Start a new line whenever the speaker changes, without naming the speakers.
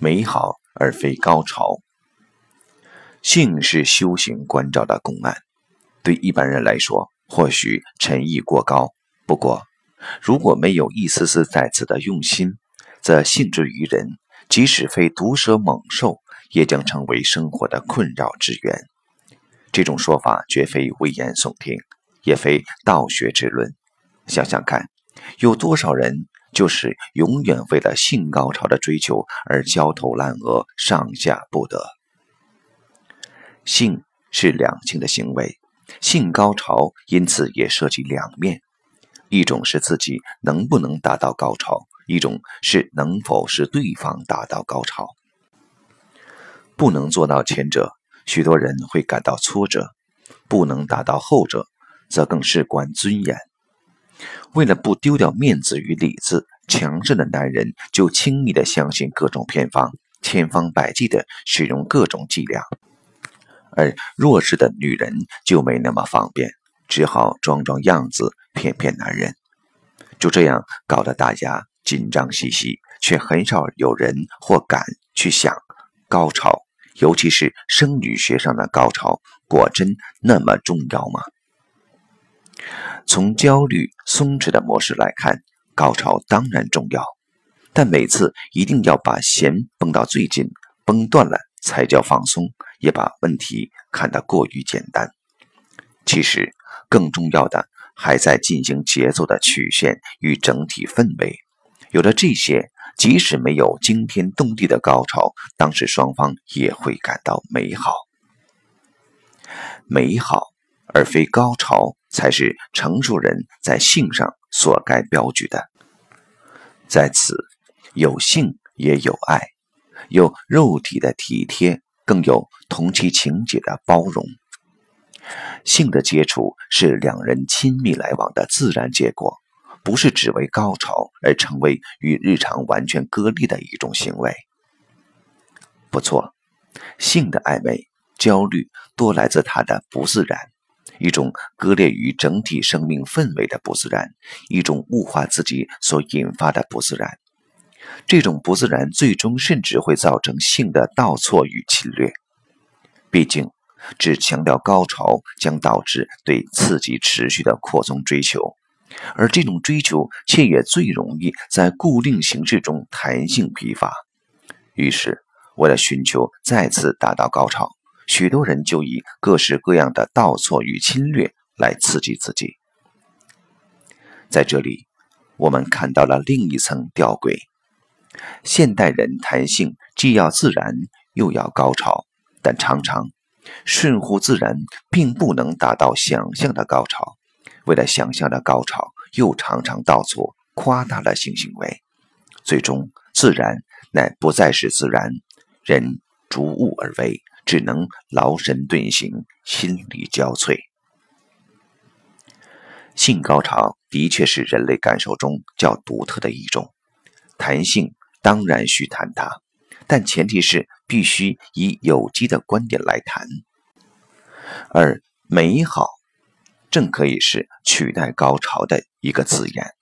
美好而非高潮。性是修行关照的公案，对一般人来说，或许陈意过高。不过，如果没有一丝丝在此的用心，则性之于人，即使非毒蛇猛兽，也将成为生活的困扰之源。这种说法绝非危言耸听，也非道学之论。想想看，有多少人就是永远为了性高潮的追求而焦头烂额、上下不得？性是两性的行为，性高潮因此也涉及两面：一种是自己能不能达到高潮，一种是能否使对方达到高潮。不能做到前者，许多人会感到挫折；不能达到后者，则更事关尊严。为了不丢掉面子与里子，强势的男人就轻易的相信各种偏方，千方百计的使用各种伎俩。而弱势的女人就没那么方便，只好装装样子骗骗男人。就这样搞得大家紧张兮兮，却很少有人或敢去想：高潮，尤其是生理学上的高潮，果真那么重要吗？从焦虑松弛的模式来看，高潮当然重要，但每次一定要把弦绷到最紧，绷断了。才叫放松，也把问题看得过于简单。其实，更重要的还在进行节奏的曲线与整体氛围。有了这些，即使没有惊天动地的高潮，当时双方也会感到美好。美好而非高潮，才是成熟人在性上所该标举的。在此，有性也有爱。有肉体的体贴，更有同其情节的包容。性的接触是两人亲密来往的自然结果，不是只为高潮而成为与日常完全割裂的一种行为。不错，性的暧昧、焦虑多来自他的不自然，一种割裂于整体生命氛围的不自然，一种物化自己所引发的不自然。这种不自然，最终甚至会造成性的倒错与侵略。毕竟，只强调高潮，将导致对刺激持续的扩充追求，而这种追求却也最容易在固定形式中弹性疲乏。于是，为了寻求再次达到高潮，许多人就以各式各样的倒错与侵略来刺激自己。在这里，我们看到了另一层吊诡。现代人谈性既要自然又要高潮，但常常顺乎自然并不能达到想象的高潮。为了想象的高潮，又常常倒错夸大了性行为，最终自然乃不再是自然，人逐物而为，只能劳神顿行，心力交瘁。性高潮的确是人类感受中较独特的一种弹性。当然需谈它，但前提是必须以有机的观点来谈。而美好，正可以是取代高潮的一个字眼。